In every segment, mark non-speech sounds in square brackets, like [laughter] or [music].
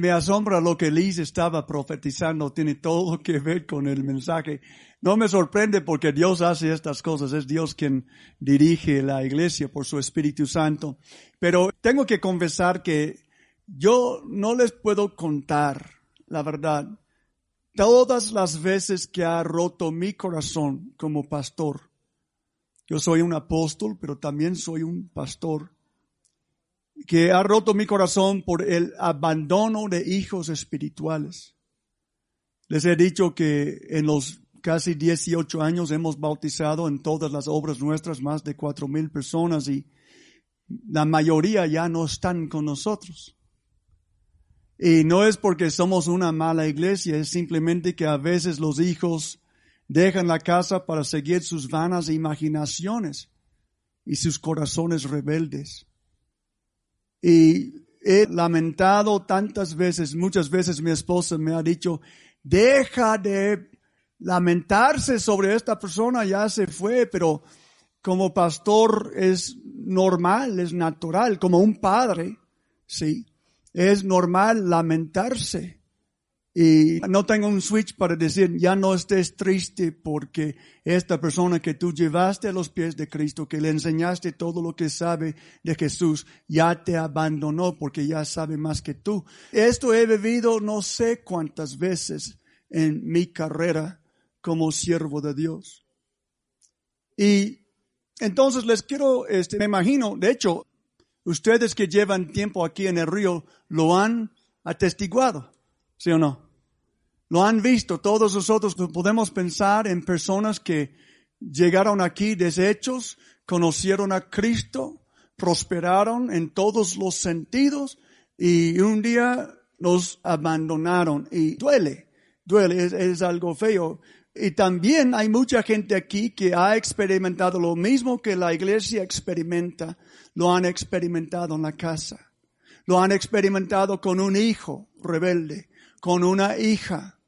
Me asombra lo que Liz estaba profetizando, tiene todo que ver con el mensaje. No me sorprende porque Dios hace estas cosas, es Dios quien dirige la iglesia por su Espíritu Santo. Pero tengo que confesar que yo no les puedo contar la verdad. Todas las veces que ha roto mi corazón como pastor. Yo soy un apóstol, pero también soy un pastor que ha roto mi corazón por el abandono de hijos espirituales. Les he dicho que en los casi 18 años hemos bautizado en todas las obras nuestras más de cuatro mil personas y la mayoría ya no están con nosotros. Y no es porque somos una mala iglesia, es simplemente que a veces los hijos dejan la casa para seguir sus vanas imaginaciones y sus corazones rebeldes. Y he lamentado tantas veces, muchas veces mi esposa me ha dicho, deja de lamentarse sobre esta persona, ya se fue, pero como pastor es normal, es natural, como un padre, sí, es normal lamentarse. Y no tengo un switch para decir, ya no estés triste porque esta persona que tú llevaste a los pies de Cristo, que le enseñaste todo lo que sabe de Jesús, ya te abandonó porque ya sabe más que tú. Esto he vivido no sé cuántas veces en mi carrera como siervo de Dios. Y entonces les quiero, este, me imagino, de hecho, ustedes que llevan tiempo aquí en el río lo han atestiguado, ¿sí o no? Lo han visto. Todos nosotros podemos pensar en personas que llegaron aquí deshechos, conocieron a Cristo, prosperaron en todos los sentidos y un día nos abandonaron y duele, duele, es, es, algo feo. Y también hay mucha gente aquí que ha experimentado lo mismo que la iglesia experimenta, lo han experimentado en la casa, lo han experimentado con un hijo rebelde, con una hija,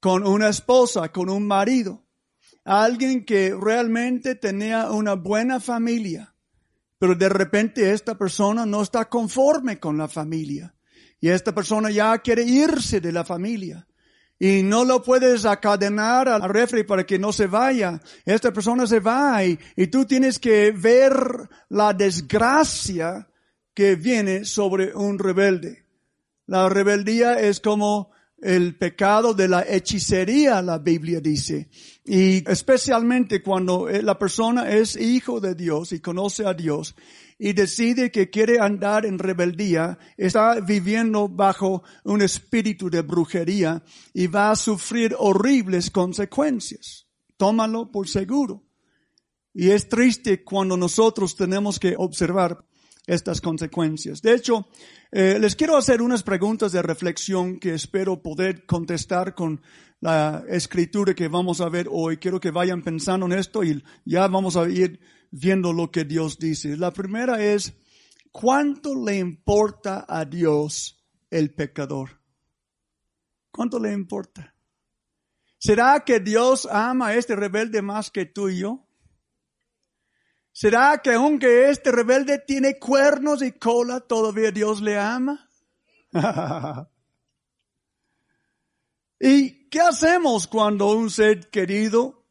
con una esposa, con un marido, alguien que realmente tenía una buena familia, pero de repente esta persona no está conforme con la familia y esta persona ya quiere irse de la familia. Y no lo puedes acadenar al refri para que no se vaya. Esta persona se va y, tú tienes que ver la desgracia que viene sobre un rebelde. La rebeldía es como el pecado de la hechicería, la Biblia dice. Y especialmente cuando eh, la persona es hijo de Dios y conoce a Dios y decide que quiere andar en rebeldía, está viviendo bajo un espíritu de brujería y va a sufrir horribles consecuencias. Tómalo por seguro. Y es triste cuando nosotros tenemos que observar estas consecuencias. De hecho, eh, les quiero hacer unas preguntas de reflexión que espero poder contestar con la escritura que vamos a ver hoy. Quiero que vayan pensando en esto y ya vamos a ir viendo lo que Dios dice. La primera es, ¿cuánto le importa a Dios el pecador? ¿Cuánto le importa? ¿Será que Dios ama a este rebelde más que tú y yo? ¿Será que aunque este rebelde tiene cuernos y cola, todavía Dios le ama? [laughs] ¿Y qué hacemos cuando un ser querido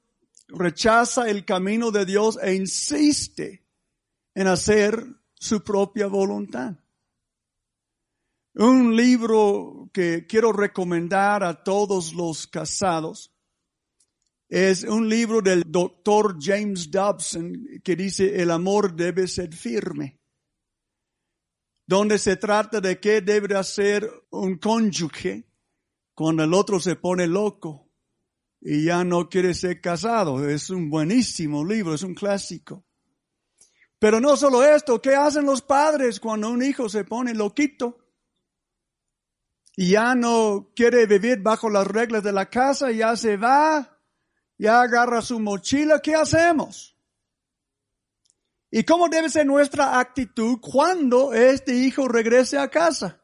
rechaza el camino de Dios e insiste en hacer su propia voluntad? Un libro que quiero recomendar a todos los casados es un libro del doctor James Dobson que dice el amor debe ser firme, donde se trata de qué debe hacer un cónyuge cuando el otro se pone loco y ya no quiere ser casado. Es un buenísimo libro, es un clásico. Pero no solo esto, ¿qué hacen los padres cuando un hijo se pone loquito? y ya no quiere vivir bajo las reglas de la casa, ya se va, ya agarra su mochila, ¿qué hacemos? ¿Y cómo debe ser nuestra actitud cuando este hijo regrese a casa?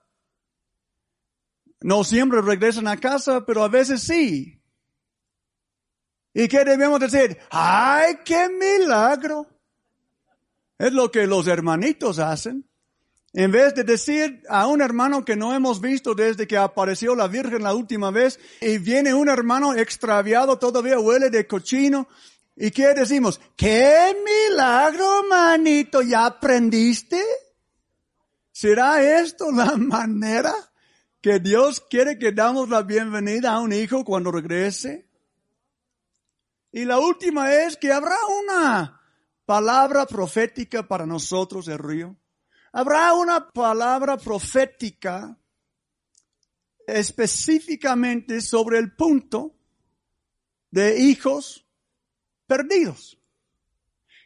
No siempre regresan a casa, pero a veces sí. ¿Y qué debemos decir? ¡Ay, qué milagro! Es lo que los hermanitos hacen. En vez de decir a un hermano que no hemos visto desde que apareció la Virgen la última vez y viene un hermano extraviado, todavía huele de cochino. ¿Y qué decimos? ¡Qué milagro, manito! ¿Ya aprendiste? ¿Será esto la manera que Dios quiere que damos la bienvenida a un hijo cuando regrese? Y la última es que habrá una palabra profética para nosotros, el río. Habrá una palabra profética específicamente sobre el punto de hijos perdidos.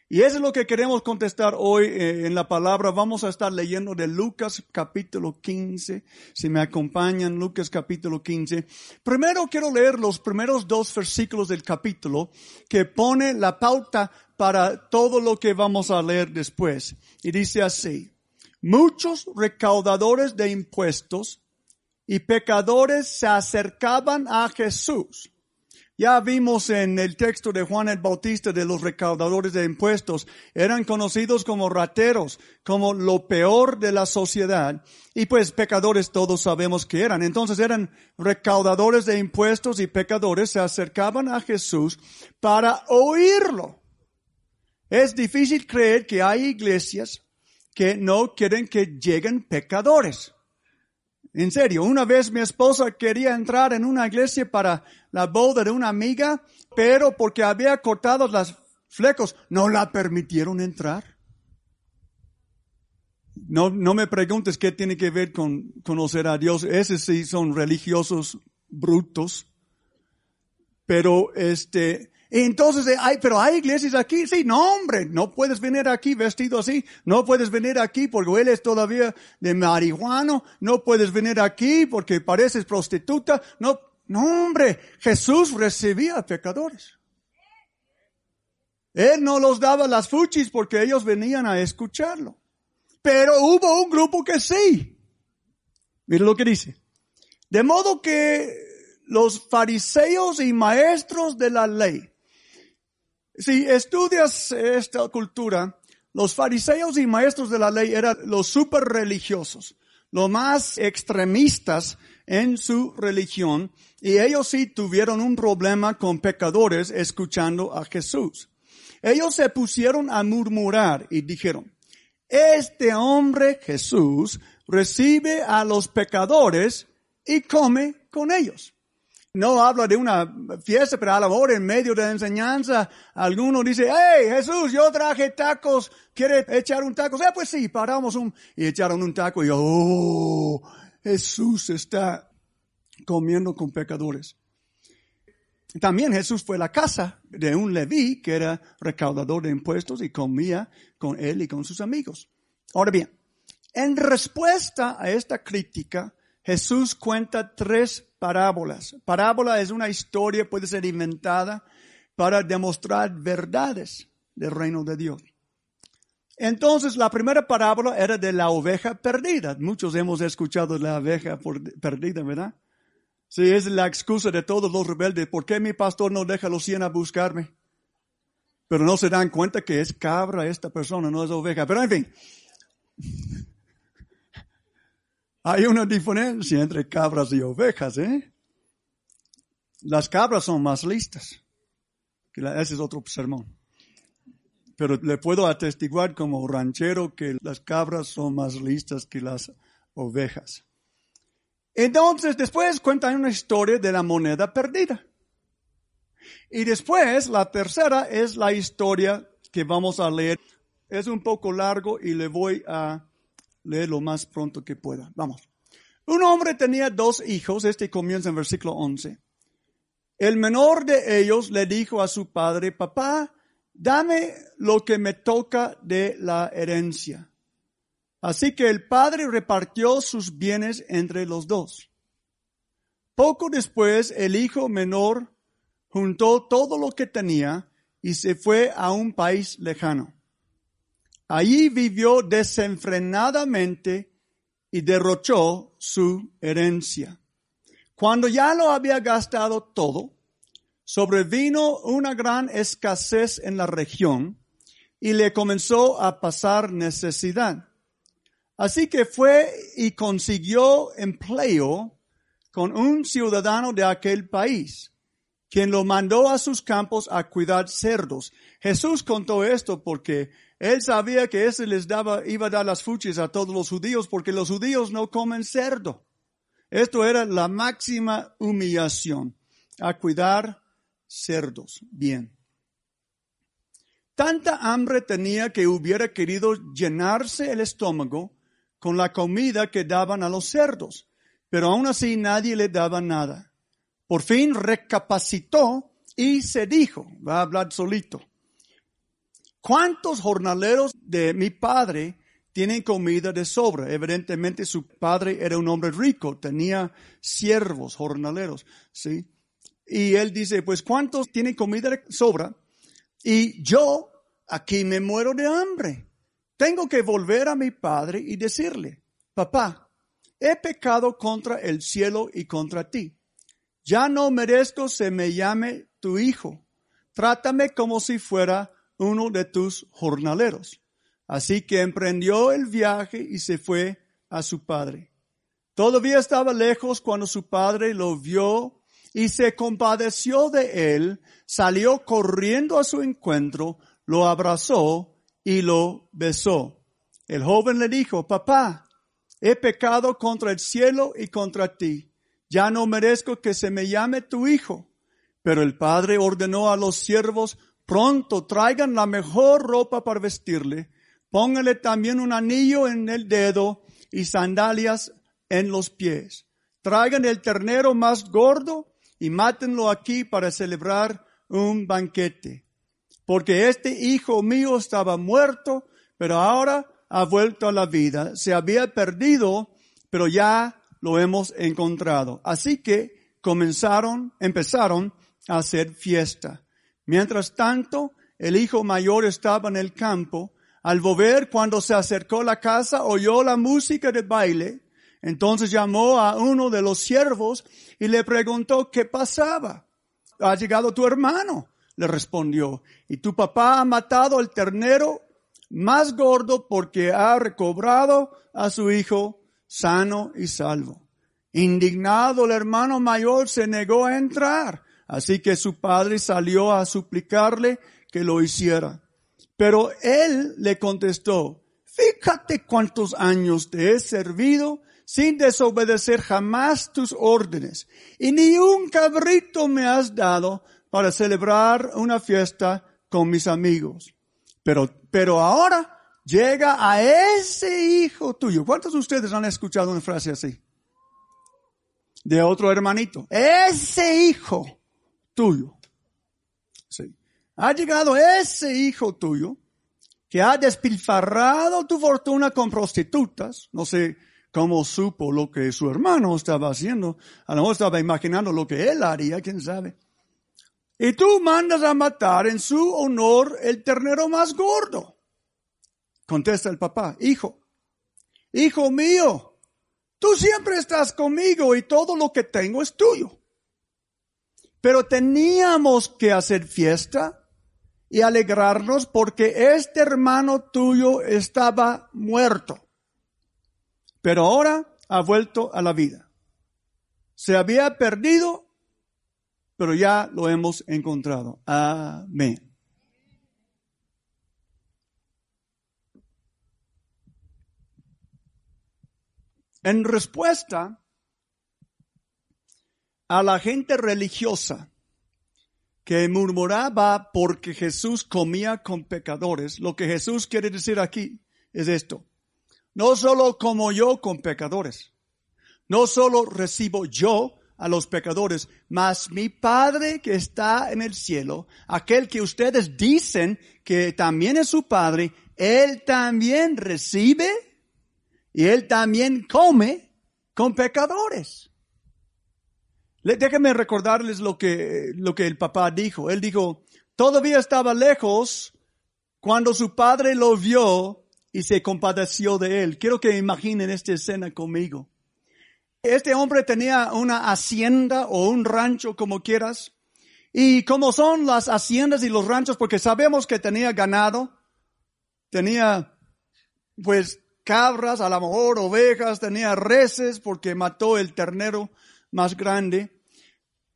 Y eso es lo que queremos contestar hoy eh, en la palabra. Vamos a estar leyendo de Lucas capítulo 15. Si me acompañan, Lucas capítulo 15. Primero quiero leer los primeros dos versículos del capítulo que pone la pauta para todo lo que vamos a leer después. Y dice así muchos recaudadores de impuestos y pecadores se acercaban a Jesús. Ya vimos en el texto de Juan el Bautista de los recaudadores de impuestos, eran conocidos como rateros, como lo peor de la sociedad. Y pues pecadores todos sabemos que eran. Entonces eran recaudadores de impuestos y pecadores se acercaban a Jesús para oírlo. Es difícil creer que hay iglesias que no quieren que lleguen pecadores. En serio, una vez mi esposa quería entrar en una iglesia para la boda de una amiga, pero porque había cortado las flecos, no la permitieron entrar. No, no me preguntes qué tiene que ver con conocer a Dios. Esos sí son religiosos brutos. Pero este, entonces, hay, pero hay iglesias aquí, sí, no hombre, no puedes venir aquí vestido así, no puedes venir aquí porque hueles todavía de marihuana, no puedes venir aquí porque pareces prostituta, no, no hombre, Jesús recibía pecadores. Él no los daba las fuchis porque ellos venían a escucharlo. Pero hubo un grupo que sí. Mira lo que dice. De modo que los fariseos y maestros de la ley, si estudias esta cultura, los fariseos y maestros de la ley eran los super religiosos, los más extremistas en su religión, y ellos sí tuvieron un problema con pecadores escuchando a Jesús. Ellos se pusieron a murmurar y dijeron, este hombre Jesús recibe a los pecadores y come con ellos no habla de una fiesta, pero a lo mejor en medio de la enseñanza, alguno dice, hey Jesús, yo traje tacos, ¿quiere echar un taco? Eh, pues sí, paramos un, y echaron un taco y oh, Jesús está comiendo con pecadores. También Jesús fue a la casa de un Leví que era recaudador de impuestos y comía con él y con sus amigos. Ahora bien, en respuesta a esta crítica, Jesús cuenta tres parábolas. Parábola es una historia, puede ser inventada para demostrar verdades del reino de Dios. Entonces, la primera parábola era de la oveja perdida. Muchos hemos escuchado la oveja perdida, ¿verdad? Sí, es la excusa de todos los rebeldes. ¿Por qué mi pastor no deja a los cien a buscarme? Pero no se dan cuenta que es cabra esta persona, no es oveja. Pero en fin. Hay una diferencia entre cabras y ovejas, ¿eh? Las cabras son más listas. Ese es otro sermón. Pero le puedo atestiguar como ranchero que las cabras son más listas que las ovejas. Entonces, después cuentan una historia de la moneda perdida. Y después, la tercera es la historia que vamos a leer. Es un poco largo y le voy a Lee lo más pronto que pueda. Vamos. Un hombre tenía dos hijos, este comienza en versículo 11. El menor de ellos le dijo a su padre, papá, dame lo que me toca de la herencia. Así que el padre repartió sus bienes entre los dos. Poco después el hijo menor juntó todo lo que tenía y se fue a un país lejano. Allí vivió desenfrenadamente y derrochó su herencia. Cuando ya lo había gastado todo, sobrevino una gran escasez en la región y le comenzó a pasar necesidad. Así que fue y consiguió empleo con un ciudadano de aquel país, quien lo mandó a sus campos a cuidar cerdos. Jesús contó esto porque él sabía que ese les daba, iba a dar las fuchis a todos los judíos porque los judíos no comen cerdo. Esto era la máxima humillación, a cuidar cerdos. Bien. Tanta hambre tenía que hubiera querido llenarse el estómago con la comida que daban a los cerdos, pero aún así nadie le daba nada. Por fin recapacitó y se dijo, va a hablar solito, ¿cuántos jornaleros de mi padre tienen comida de sobra. Evidentemente su padre era un hombre rico, tenía siervos, jornaleros, ¿sí? Y él dice, pues ¿cuántos tienen comida de sobra? Y yo aquí me muero de hambre. Tengo que volver a mi padre y decirle, papá, he pecado contra el cielo y contra ti. Ya no merezco se me llame tu hijo. Trátame como si fuera uno de tus jornaleros. Así que emprendió el viaje y se fue a su padre. Todavía estaba lejos cuando su padre lo vio y se compadeció de él, salió corriendo a su encuentro, lo abrazó y lo besó. El joven le dijo, papá, he pecado contra el cielo y contra ti. Ya no merezco que se me llame tu hijo. Pero el padre ordenó a los siervos, pronto traigan la mejor ropa para vestirle Póngale también un anillo en el dedo y sandalias en los pies. Traigan el ternero más gordo y mátenlo aquí para celebrar un banquete. Porque este hijo mío estaba muerto, pero ahora ha vuelto a la vida. Se había perdido, pero ya lo hemos encontrado. Así que comenzaron, empezaron a hacer fiesta. Mientras tanto, el hijo mayor estaba en el campo al volver, cuando se acercó a la casa, oyó la música de baile. Entonces llamó a uno de los siervos y le preguntó qué pasaba. Ha llegado tu hermano, le respondió, y tu papá ha matado el ternero más gordo porque ha recobrado a su hijo sano y salvo. Indignado el hermano mayor se negó a entrar, así que su padre salió a suplicarle que lo hiciera. Pero él le contestó, fíjate cuántos años te he servido sin desobedecer jamás tus órdenes, y ni un cabrito me has dado para celebrar una fiesta con mis amigos. Pero, pero ahora llega a ese hijo tuyo. ¿Cuántos de ustedes han escuchado una frase así? De otro hermanito. Ese hijo tuyo ha llegado ese hijo tuyo que ha despilfarrado tu fortuna con prostitutas. No sé cómo supo lo que su hermano estaba haciendo. A lo mejor estaba imaginando lo que él haría, quién sabe. Y tú mandas a matar en su honor el ternero más gordo. Contesta el papá, hijo, hijo mío, tú siempre estás conmigo y todo lo que tengo es tuyo. Pero teníamos que hacer fiesta y alegrarnos porque este hermano tuyo estaba muerto, pero ahora ha vuelto a la vida. Se había perdido, pero ya lo hemos encontrado. Amén. En respuesta a la gente religiosa que murmuraba porque Jesús comía con pecadores, lo que Jesús quiere decir aquí es esto. No solo como yo con pecadores, no solo recibo yo a los pecadores, mas mi Padre que está en el cielo, aquel que ustedes dicen que también es su Padre, Él también recibe y Él también come con pecadores. Déjenme recordarles lo que, lo que el papá dijo. Él dijo, todavía estaba lejos cuando su padre lo vio y se compadeció de él. Quiero que imaginen esta escena conmigo. Este hombre tenía una hacienda o un rancho, como quieras. Y como son las haciendas y los ranchos, porque sabemos que tenía ganado, tenía pues cabras, a lo mejor ovejas, tenía reses porque mató el ternero más grande.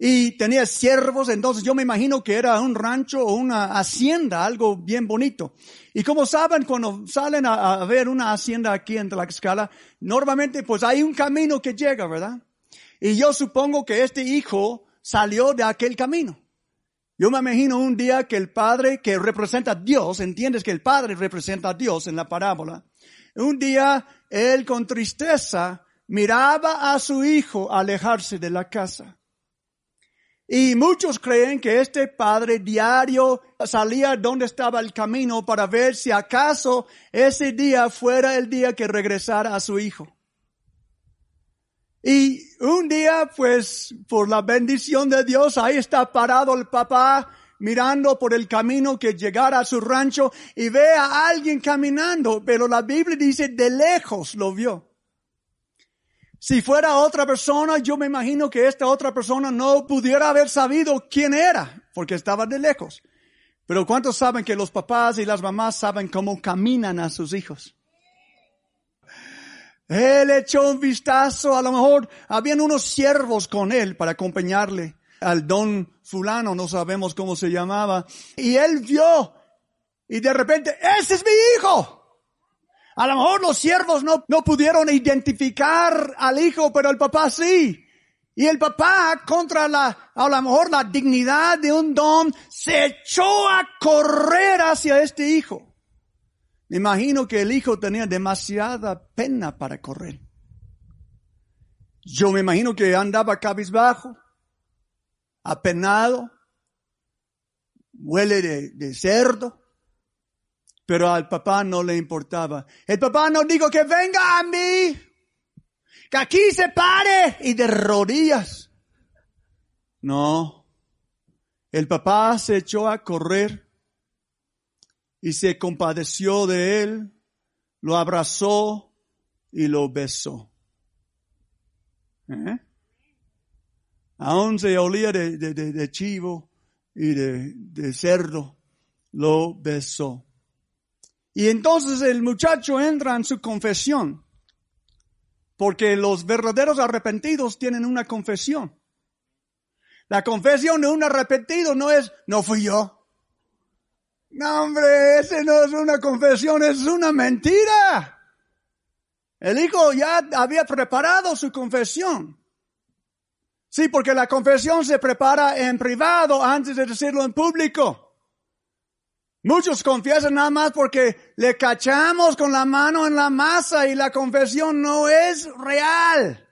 Y tenía siervos, entonces yo me imagino que era un rancho o una hacienda, algo bien bonito. Y como saben, cuando salen a, a ver una hacienda aquí en Tlaxcala, normalmente pues hay un camino que llega, ¿verdad? Y yo supongo que este hijo salió de aquel camino. Yo me imagino un día que el padre que representa a Dios, entiendes que el padre representa a Dios en la parábola, un día él con tristeza miraba a su hijo alejarse de la casa. Y muchos creen que este padre diario salía donde estaba el camino para ver si acaso ese día fuera el día que regresara a su hijo. Y un día, pues, por la bendición de Dios, ahí está parado el papá mirando por el camino que llegara a su rancho y ve a alguien caminando, pero la Biblia dice de lejos lo vio. Si fuera otra persona, yo me imagino que esta otra persona no pudiera haber sabido quién era, porque estaba de lejos. Pero ¿cuántos saben que los papás y las mamás saben cómo caminan a sus hijos? Él echó un vistazo, a lo mejor habían unos siervos con él para acompañarle al don fulano, no sabemos cómo se llamaba, y él vio, y de repente, ese es mi hijo. A lo mejor los siervos no, no pudieron identificar al hijo, pero el papá sí. Y el papá, contra la, a lo mejor la dignidad de un don, se echó a correr hacia este hijo. Me imagino que el hijo tenía demasiada pena para correr. Yo me imagino que andaba cabizbajo, apenado, huele de, de cerdo, pero al papá no le importaba. El papá no dijo que venga a mí, que aquí se pare y de rodillas. No, el papá se echó a correr y se compadeció de él, lo abrazó y lo besó. ¿Eh? Aún se olía de, de, de, de chivo y de, de cerdo, lo besó. Y entonces el muchacho entra en su confesión, porque los verdaderos arrepentidos tienen una confesión. La confesión de un arrepentido no es, no fui yo. No, hombre, ese no es una confesión, es una mentira. El hijo ya había preparado su confesión. Sí, porque la confesión se prepara en privado antes de decirlo en público. Muchos confiesan nada más porque le cachamos con la mano en la masa y la confesión no es real.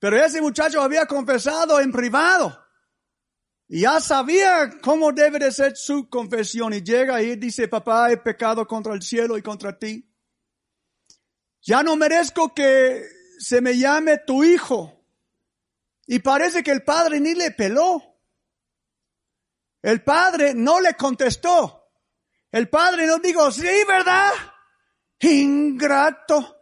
Pero ese muchacho había confesado en privado. Y ya sabía cómo debe de ser su confesión. Y llega y dice, papá, he pecado contra el cielo y contra ti. Ya no merezco que se me llame tu hijo. Y parece que el padre ni le peló. El padre no le contestó. El padre no dijo, sí, ¿verdad? Ingrato.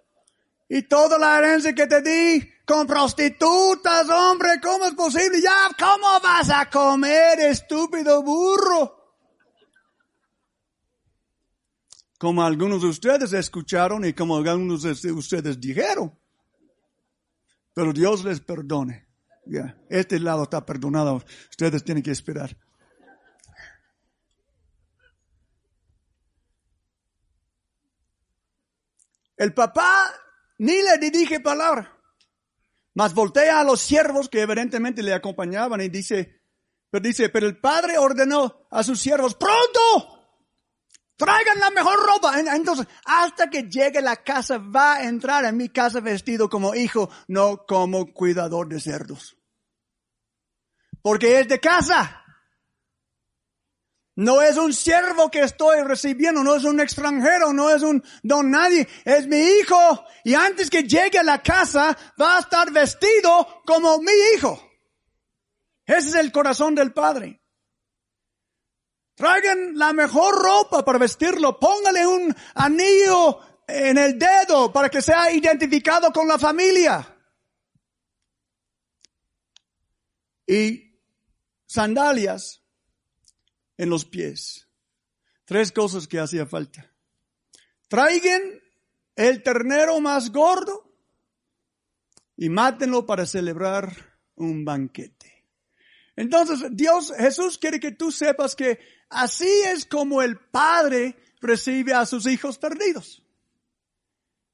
Y toda la herencia que te di con prostitutas, hombre, ¿cómo es posible? Ya, ¿cómo vas a comer, estúpido burro? Como algunos de ustedes escucharon y como algunos de ustedes dijeron. Pero Dios les perdone. Ya, este lado está perdonado. Ustedes tienen que esperar. El papá ni le dirige palabra. Mas voltea a los siervos que evidentemente le acompañaban y dice, pero dice, pero el padre ordenó a sus siervos, pronto, traigan la mejor ropa. Entonces, hasta que llegue la casa, va a entrar en mi casa vestido como hijo, no como cuidador de cerdos. Porque es de casa. No es un siervo que estoy recibiendo, no es un extranjero, no es un don nadie, es mi hijo. Y antes que llegue a la casa va a estar vestido como mi hijo. Ese es el corazón del Padre. Traigan la mejor ropa para vestirlo, póngale un anillo en el dedo para que sea identificado con la familia. Y sandalias en los pies. Tres cosas que hacía falta. Traigan el ternero más gordo y mátenlo para celebrar un banquete. Entonces, Dios, Jesús quiere que tú sepas que así es como el Padre recibe a sus hijos perdidos.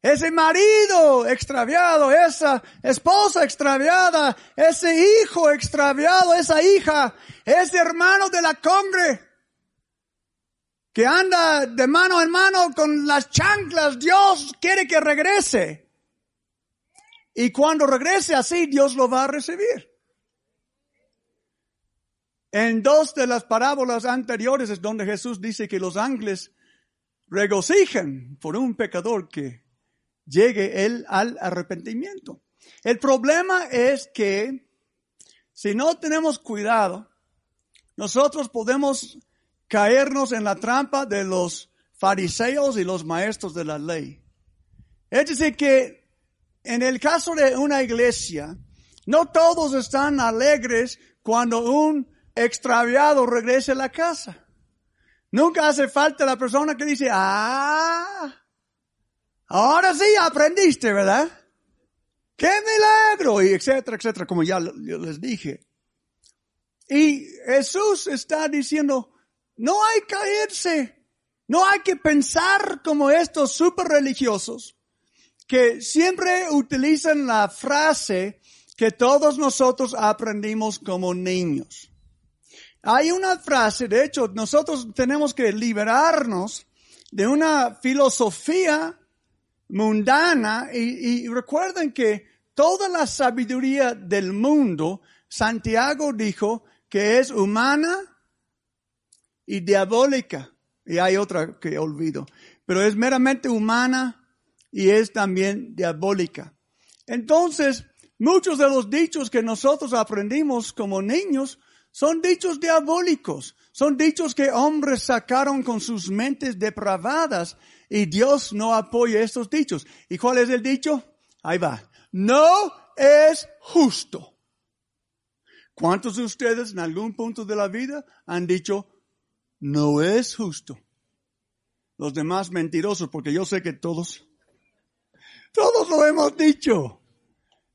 Ese marido extraviado, esa esposa extraviada, ese hijo extraviado, esa hija, ese hermano de la congre que anda de mano en mano con las chanclas, Dios quiere que regrese. Y cuando regrese así, Dios lo va a recibir. En dos de las parábolas anteriores es donde Jesús dice que los ángeles regocijan por un pecador que llegue él al arrepentimiento. El problema es que si no tenemos cuidado, nosotros podemos caernos en la trampa de los fariseos y los maestros de la ley. Es decir, que en el caso de una iglesia, no todos están alegres cuando un extraviado regrese a la casa. Nunca hace falta la persona que dice, ah, Ahora sí aprendiste, ¿verdad? ¡Qué milagro! Y etcétera, etcétera, como ya les dije. Y Jesús está diciendo, no hay que caerse, no hay que pensar como estos super religiosos que siempre utilizan la frase que todos nosotros aprendimos como niños. Hay una frase, de hecho, nosotros tenemos que liberarnos de una filosofía mundana y, recuerden que toda la sabiduría del mundo, Santiago dijo que es humana y diabólica. Y hay otra que olvido. Pero es meramente humana y es también diabólica. Entonces, muchos de los dichos que nosotros aprendimos como niños son dichos diabólicos. Son dichos que hombres sacaron con sus mentes depravadas y Dios no apoya estos dichos. ¿Y cuál es el dicho? Ahí va. No es justo. ¿Cuántos de ustedes en algún punto de la vida han dicho, no es justo? Los demás mentirosos, porque yo sé que todos, todos lo hemos dicho.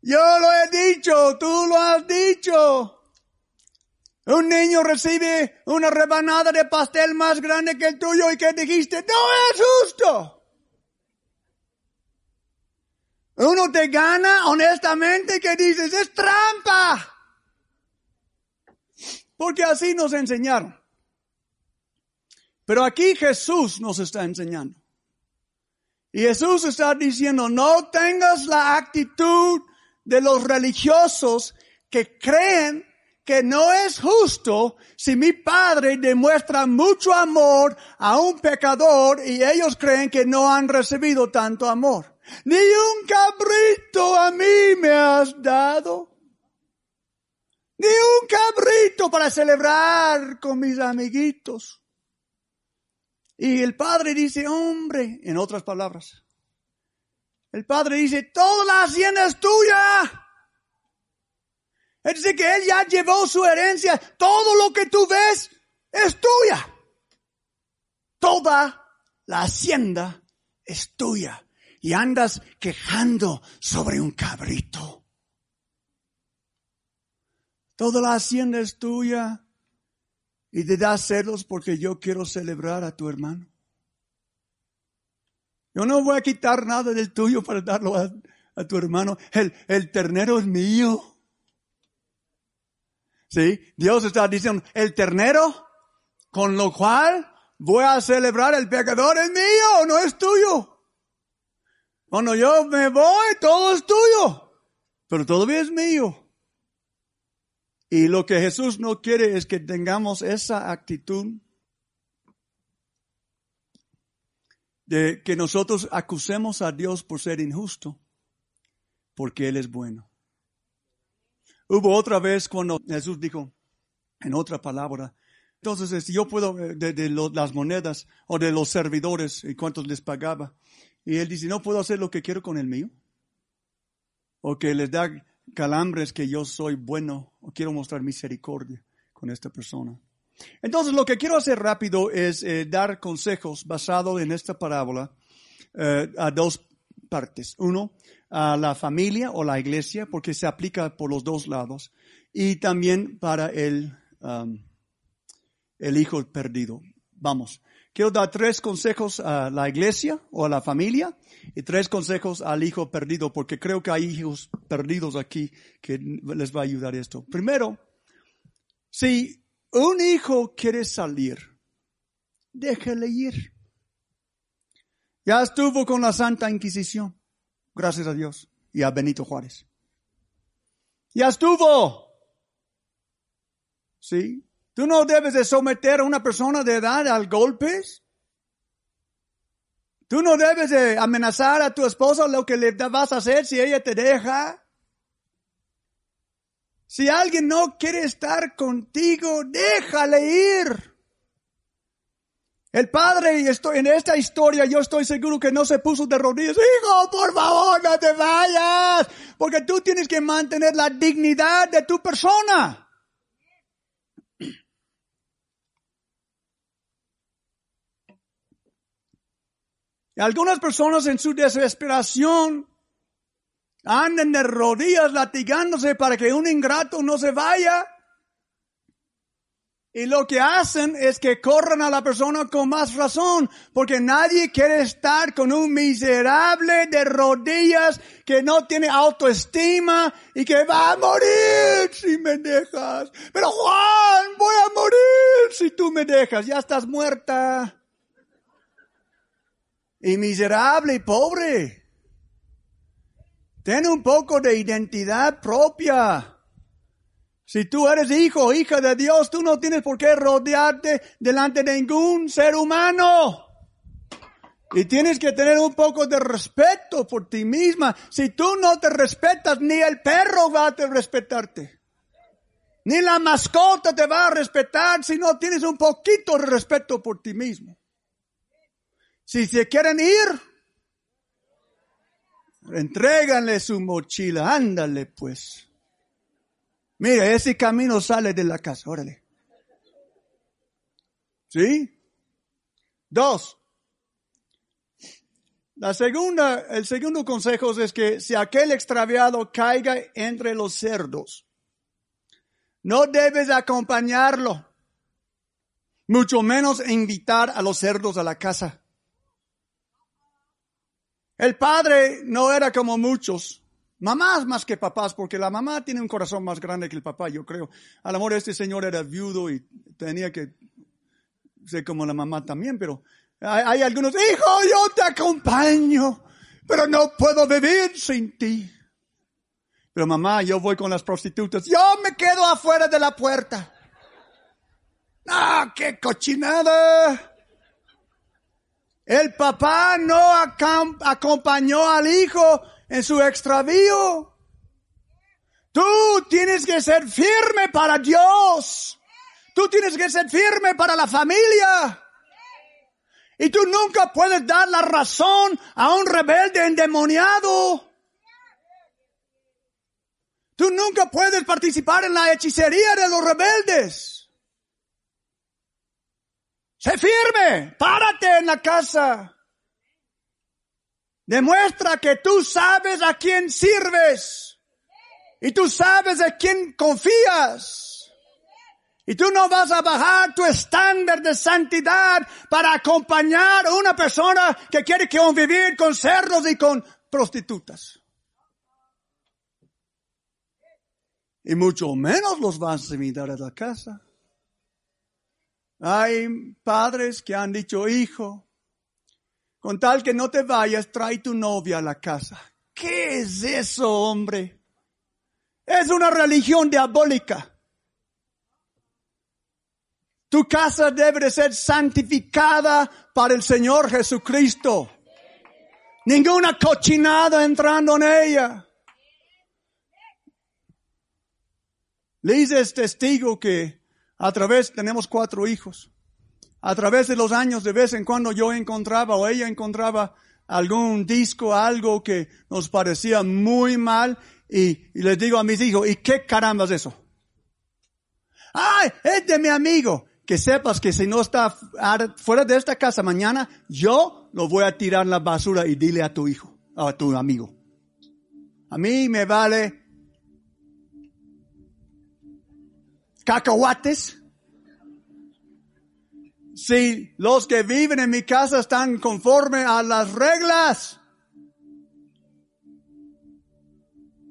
Yo lo he dicho, tú lo has dicho. Un niño recibe una rebanada de pastel más grande que el tuyo y que dijiste, no es justo. Uno te gana honestamente que dices, es trampa. Porque así nos enseñaron. Pero aquí Jesús nos está enseñando. Y Jesús está diciendo, no tengas la actitud de los religiosos que creen que no es justo si mi padre demuestra mucho amor a un pecador y ellos creen que no han recibido tanto amor. Ni un cabrito a mí me has dado. Ni un cabrito para celebrar con mis amiguitos. Y el padre dice, hombre, en otras palabras, el padre dice, toda la hacienda es tuya. Es decir, que Él ya llevó su herencia. Todo lo que tú ves es tuya. Toda la hacienda es tuya. Y andas quejando sobre un cabrito. Toda la hacienda es tuya. Y te das celos porque yo quiero celebrar a tu hermano. Yo no voy a quitar nada del tuyo para darlo a, tu hermano. El, el ternero es mío. ¿Sí? Dios está diciendo, el ternero, con lo cual voy a celebrar el pecador es mío, no es tuyo. Cuando yo me voy, todo es tuyo, pero todavía es mío. Y lo que Jesús no quiere es que tengamos esa actitud de que nosotros acusemos a Dios por ser injusto, porque Él es bueno. Hubo otra vez cuando Jesús dijo, en otra palabra, entonces si yo puedo, eh, de, las monedas o de los servidores y cuántos les pagaba, y Él dice, no puedo hacer lo que quiero con el mío, o que les da calambres que yo soy bueno, o quiero mostrar misericordia con esta persona. Entonces, lo que quiero hacer rápido es eh, dar consejos basados en esta parábola eh, a dos partes. Uno, a la familia o la iglesia, porque se aplica por los dos lados, y también para el, um, el hijo perdido. Vamos, quiero dar tres consejos a la iglesia o a la familia y tres consejos al hijo perdido, porque creo que hay hijos perdidos aquí que les va a ayudar esto. Primero, si un hijo quiere salir, déjele ir. Ya estuvo con la Santa Inquisición, gracias a Dios, y a Benito Juárez. Ya estuvo. ¿Sí? Tú no debes de someter a una persona de edad al golpes. Tú no debes de amenazar a tu esposa lo que le vas a hacer si ella te deja. Si alguien no quiere estar contigo, déjale ir. El padre, estoy, en esta historia yo estoy seguro que no se puso de rodillas, hijo, por favor, no te vayas, porque tú tienes que mantener la dignidad de tu persona. Algunas personas en su desesperación anden de rodillas latigándose para que un ingrato no se vaya. Y lo que hacen es que corran a la persona con más razón, porque nadie quiere estar con un miserable de rodillas que no tiene autoestima y que va a morir si me dejas. Pero Juan, voy a morir si tú me dejas, ya estás muerta. Y miserable y pobre. Ten un poco de identidad propia. Si tú eres hijo hija de Dios, tú no tienes por qué rodearte delante de ningún ser humano. Y tienes que tener un poco de respeto por ti misma. Si tú no te respetas, ni el perro va a respetarte. Ni la mascota te va a respetar si no tienes un poquito de respeto por ti mismo. Si se quieren ir, Entréganle su mochila, ándale pues. Mira, ese camino sale de la casa, órale. ¿Sí? Dos. La segunda, el segundo consejo es que si aquel extraviado caiga entre los cerdos, no debes acompañarlo, mucho menos invitar a los cerdos a la casa. El padre no era como muchos, mamás más que papás, porque la mamá tiene un corazón más grande que el papá, yo creo. Al amor este señor era viudo y tenía que ser como la mamá también, pero hay, algunos, hijo, yo te acompaño, pero no puedo vivir sin ti. Pero mamá, yo voy con las prostitutas, yo me quedo afuera de la puerta. Ah, qué cochinada. El papá no acompañó al hijo en su extravío. Tú tienes que ser firme para Dios. Tú tienes que ser firme para la familia. Y tú nunca puedes dar la razón a un rebelde endemoniado. Tú nunca puedes participar en la hechicería de los rebeldes. Sé firme, párate en la casa. Demuestra que tú sabes a quién sirves. Y tú sabes de quién confías. Y tú no vas a bajar tu estándar de santidad para acompañar a una persona que quiere convivir con cerdos y con prostitutas. Y mucho menos los vas a invitar a la casa. Hay padres que han dicho, hijo, con tal que no te vayas, trae tu novia a la casa. ¿Qué es eso, hombre? Es una religión diabólica. Tu casa debe de ser santificada para el Señor Jesucristo. Ninguna cochinada entrando en ella. Liz es testigo que a través, tenemos cuatro hijos. A través de los años, de vez en cuando yo encontraba o ella encontraba algún disco, algo que nos parecía muy mal y, les digo a mis hijos, ¿y qué caramba es eso? ¡Ay! Es de mi amigo. Que sepas que si no está fuera de esta casa mañana, yo lo voy a tirar en la basura y dile a tu hijo, a tu amigo. A mí me vale cacahuates. Si los que viven en mi casa están conforme a las reglas,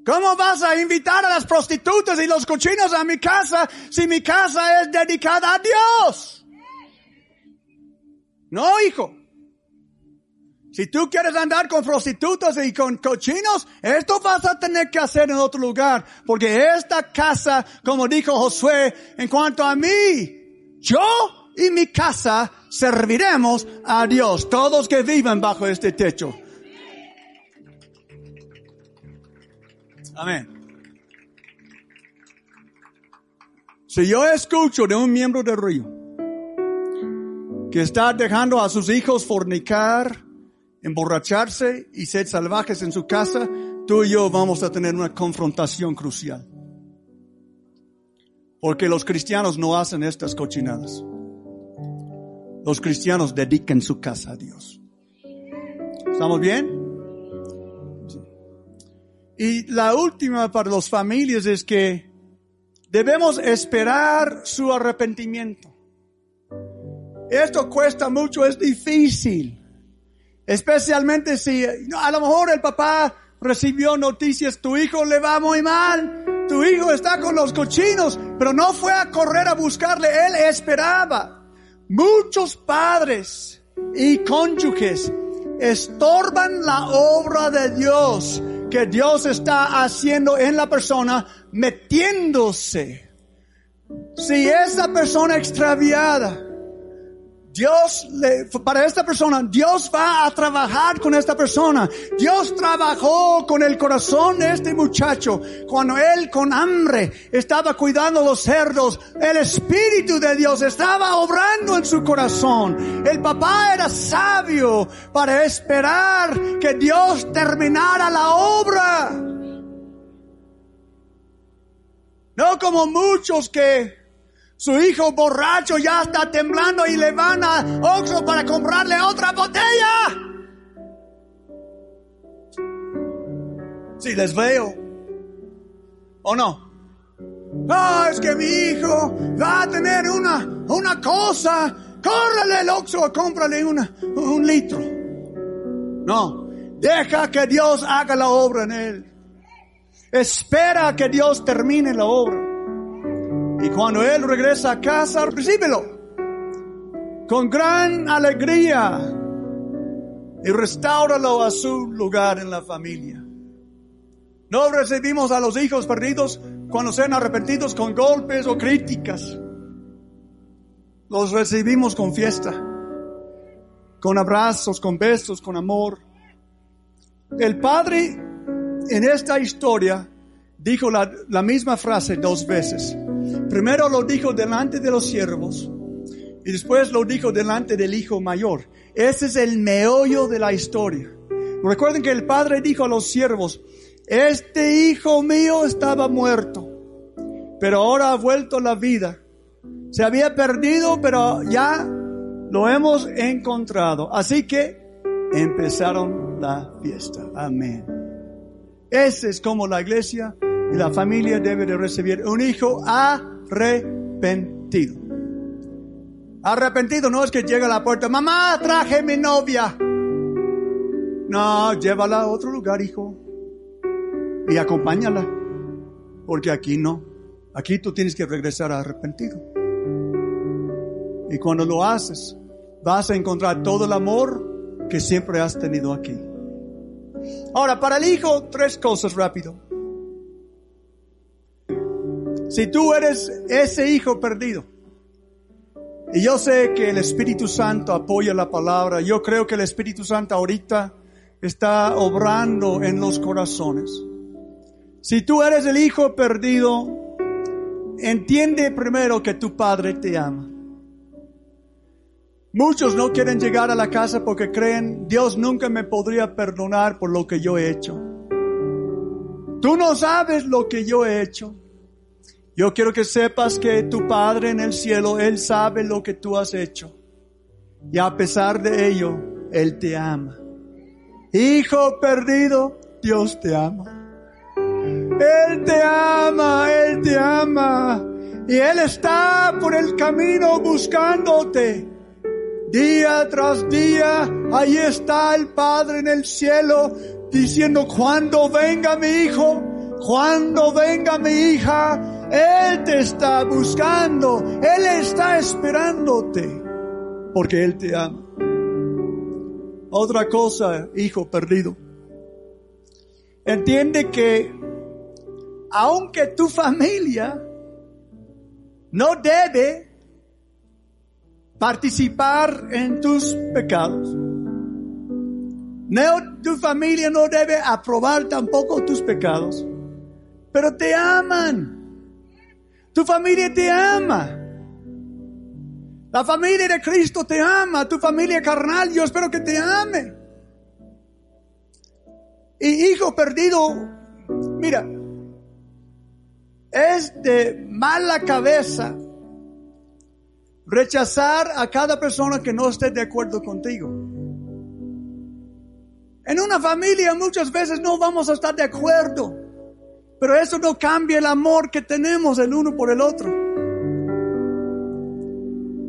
¿Cómo vas a invitar a las prostitutas y los cochinos a mi casa si mi casa es dedicada a Dios? No, hijo. Si tú quieres andar con prostitutas y con cochinos, esto vas a tener que hacer en otro lugar. Porque esta casa, como dijo Josué, en cuanto a mí, yo y mi casa serviremos a Dios. Todos que vivan bajo este techo. Amén. Si yo escucho de un miembro del río que está dejando a sus hijos fornicar, emborracharse y ser salvajes en su casa, tú y yo vamos a tener una confrontación crucial. Porque los cristianos no hacen estas cochinadas. Los cristianos dedican su casa a Dios. ¿Estamos bien? Y la última para las familias es que debemos esperar su arrepentimiento. Esto cuesta mucho, es difícil. Especialmente si a lo mejor el papá recibió noticias, tu hijo le va muy mal, tu hijo está con los cochinos, pero no fue a correr a buscarle, él esperaba. Muchos padres y cónyuges estorban la obra de Dios que Dios está haciendo en la persona, metiéndose. Si esa persona extraviada, Dios, le, para esta persona, Dios va a trabajar con esta persona. Dios trabajó con el corazón de este muchacho cuando él con hambre estaba cuidando los cerdos. El Espíritu de Dios estaba obrando en su corazón. El papá era sabio para esperar que Dios terminara la obra. No como muchos que su hijo borracho ya está temblando y le van a Oxxo para comprarle otra botella. Si les veo. ¿O no? Ah, es que mi hijo va a tener una, una cosa. Córrele el Oxxo, cómprale una, un litro. No. Deja que Dios haga la obra en él. Espera que Dios termine la obra. Y cuando Él regresa a casa, recíbelo con gran alegría y restáuralo a su lugar en la familia. No recibimos a los hijos perdidos cuando sean arrepentidos con golpes o críticas. Los recibimos con fiesta, con abrazos, con besos, con amor. El padre en esta historia dijo la, la misma frase dos veces. Primero lo dijo delante de los siervos y después lo dijo delante del hijo mayor. Ese es el meollo de la historia. Recuerden que el padre dijo a los siervos, este hijo mío estaba muerto, pero ahora ha vuelto la vida. Se había perdido, pero ya lo hemos encontrado. Así que empezaron la fiesta. Amén. Ese es como la iglesia y la familia debe de recibir un hijo arrepentido. Arrepentido no es que llega a la puerta, mamá, traje mi novia. No, llévala a otro lugar, hijo. Y acompáñala. Porque aquí no. Aquí tú tienes que regresar arrepentido. Y cuando lo haces, vas a encontrar todo el amor que siempre has tenido aquí. Ahora, para el hijo, tres cosas rápido. Si tú eres ese hijo perdido, Y yo sé que el Espíritu Santo apoya la palabra. Yo creo que el Espíritu Santo ahorita está obrando en los corazones. Si tú eres el hijo perdido, entiende primero que tu padre te ama. Muchos no quieren llegar a la casa porque creen, Dios nunca me podría perdonar por lo que yo he hecho. Tú no sabes lo que yo he hecho. Yo quiero que sepas que tu Padre en el cielo, Él sabe lo que tú has hecho. Y a pesar de ello, Él te ama. Hijo perdido, Dios te ama. Él te ama, Él te ama. Y Él está por el camino buscándote. Día tras día, ahí está el Padre en el cielo diciendo, cuando venga mi hijo, cuando venga mi hija, Él te está buscando, Él está esperándote, porque Él te ama. Otra cosa, hijo perdido. Entiende que aunque tu familia no debe participar en tus pecados. No, tu familia no debe aprobar tampoco tus pecados, pero te aman. Tu familia te ama. La familia de Cristo te ama, tu familia carnal, yo espero que te ame. Y hijo perdido, mira, es de mala cabeza rechazar a cada persona que no esté de acuerdo contigo. En una familia muchas veces no vamos a estar de acuerdo, pero eso no cambia el amor que tenemos el uno por el otro.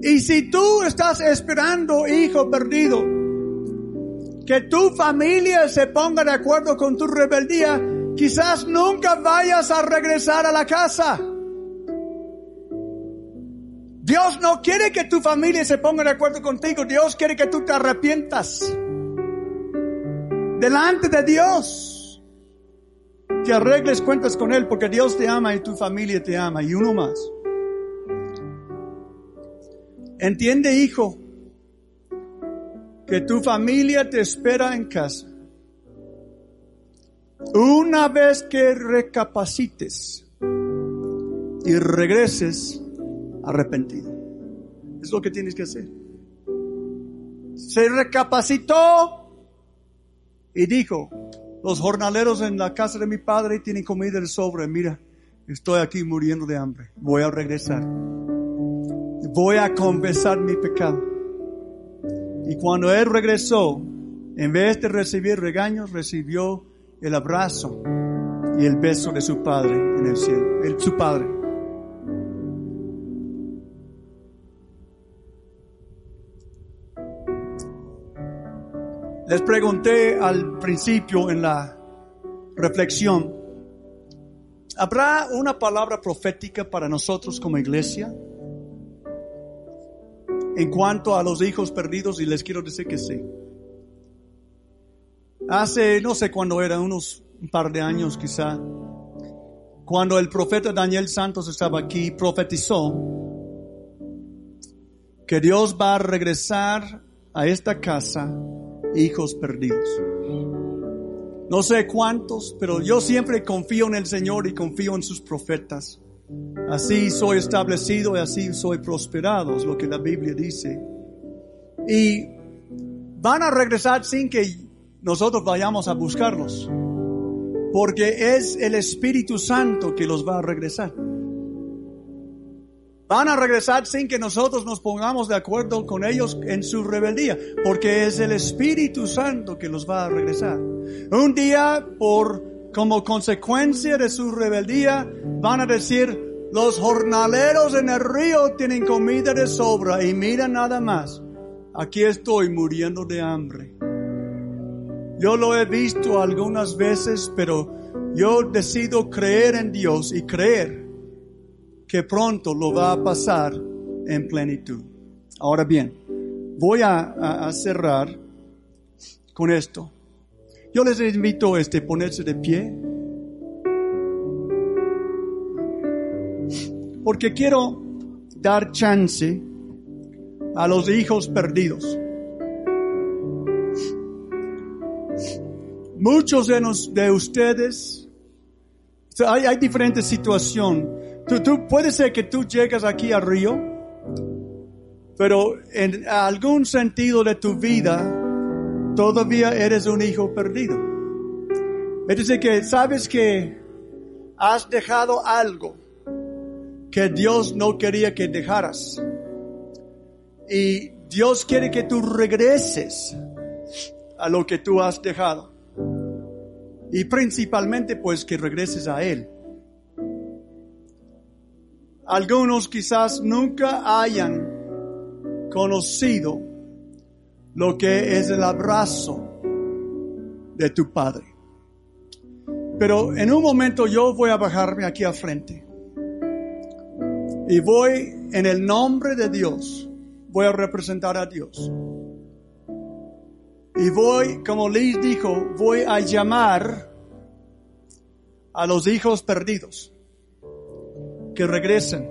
Y si tú estás esperando, hijo perdido, que tu familia se ponga de acuerdo con tu rebeldía, quizás nunca vayas a regresar a la casa. Dios no quiere que tu familia se ponga de acuerdo contigo. Dios quiere que tú te arrepientas. Delante de Dios. Que arregles cuentas con Él porque Dios te ama y tu familia te ama. Y uno más. Entiende, hijo, que tu familia te espera en casa. Una vez que recapacites y regreses arrepentido. Es lo que tienes que hacer. Se recapacitó y dijo, los jornaleros en la casa de mi padre tienen comida de sobre. Mira, estoy aquí muriendo de hambre. Voy a regresar. Voy a confesar mi pecado. Y cuando él regresó, en vez de recibir regaños, recibió el abrazo y el beso de su padre en el cielo. El, su padre. Les pregunté al principio en la reflexión, ¿habrá una palabra profética para nosotros como iglesia? En cuanto a los hijos perdidos, y les quiero decir que sí. Hace, no sé cuándo era, unos un par de años quizá, cuando el profeta Daniel Santos estaba aquí, profetizó que Dios va a regresar a esta casa hijos perdidos. No sé cuántos, pero yo siempre confío en el Señor y confío en sus profetas. Así soy establecido y así soy prosperado, es lo que la Biblia dice. Y van a regresar sin que nosotros vayamos a buscarlos, porque es el Espíritu Santo que los va a regresar. Van a regresar sin que nosotros nos pongamos de acuerdo con ellos en su rebeldía, porque es el Espíritu Santo que los va a regresar. Un día, por como consecuencia de su rebeldía, van a decir, los jornaleros en el río tienen comida de sobra y mira nada más, aquí estoy muriendo de hambre. Yo lo he visto algunas veces, pero yo decido creer en Dios y creer que pronto lo va a pasar en plenitud. Ahora bien, voy a, cerrar con esto. Yo les invito a este, ponerse de pie. Porque quiero dar chance a los hijos perdidos. Muchos de, nos, de ustedes, hay, hay diferentes situaciones. Tú, tú, puede ser que tú llegas aquí al río, pero en algún sentido de tu vida todavía eres un hijo perdido. Es decir, que sabes que has dejado algo que Dios no quería que dejaras. Y Dios quiere que tú regreses a lo que tú has dejado. Y principalmente pues que regreses a Él. Algunos quizás nunca hayan conocido lo que es el abrazo de tu Padre. Pero en un momento yo voy a bajarme aquí al frente. Y voy en el nombre de Dios, voy a representar a Dios. Y voy, como Liz dijo, voy a llamar a los hijos perdidos que regresen.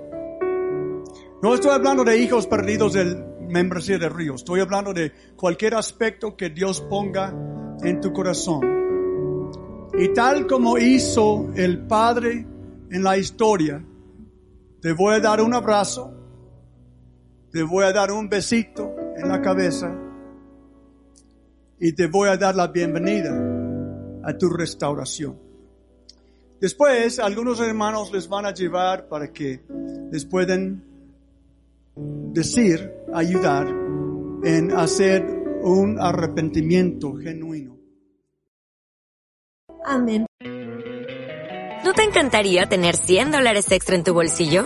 No estoy hablando de hijos perdidos del membresía de río. Estoy hablando de cualquier aspecto que Dios ponga en tu corazón. Y tal como hizo el Padre en la historia, te voy a dar un abrazo, te voy a dar un besito en la cabeza y te voy a dar la bienvenida a tu restauración. Después, algunos hermanos les van a llevar para que les puedan decir, ayudar en hacer un arrepentimiento genuino. Amén. ¿No te encantaría tener 100 dólares extra en tu bolsillo?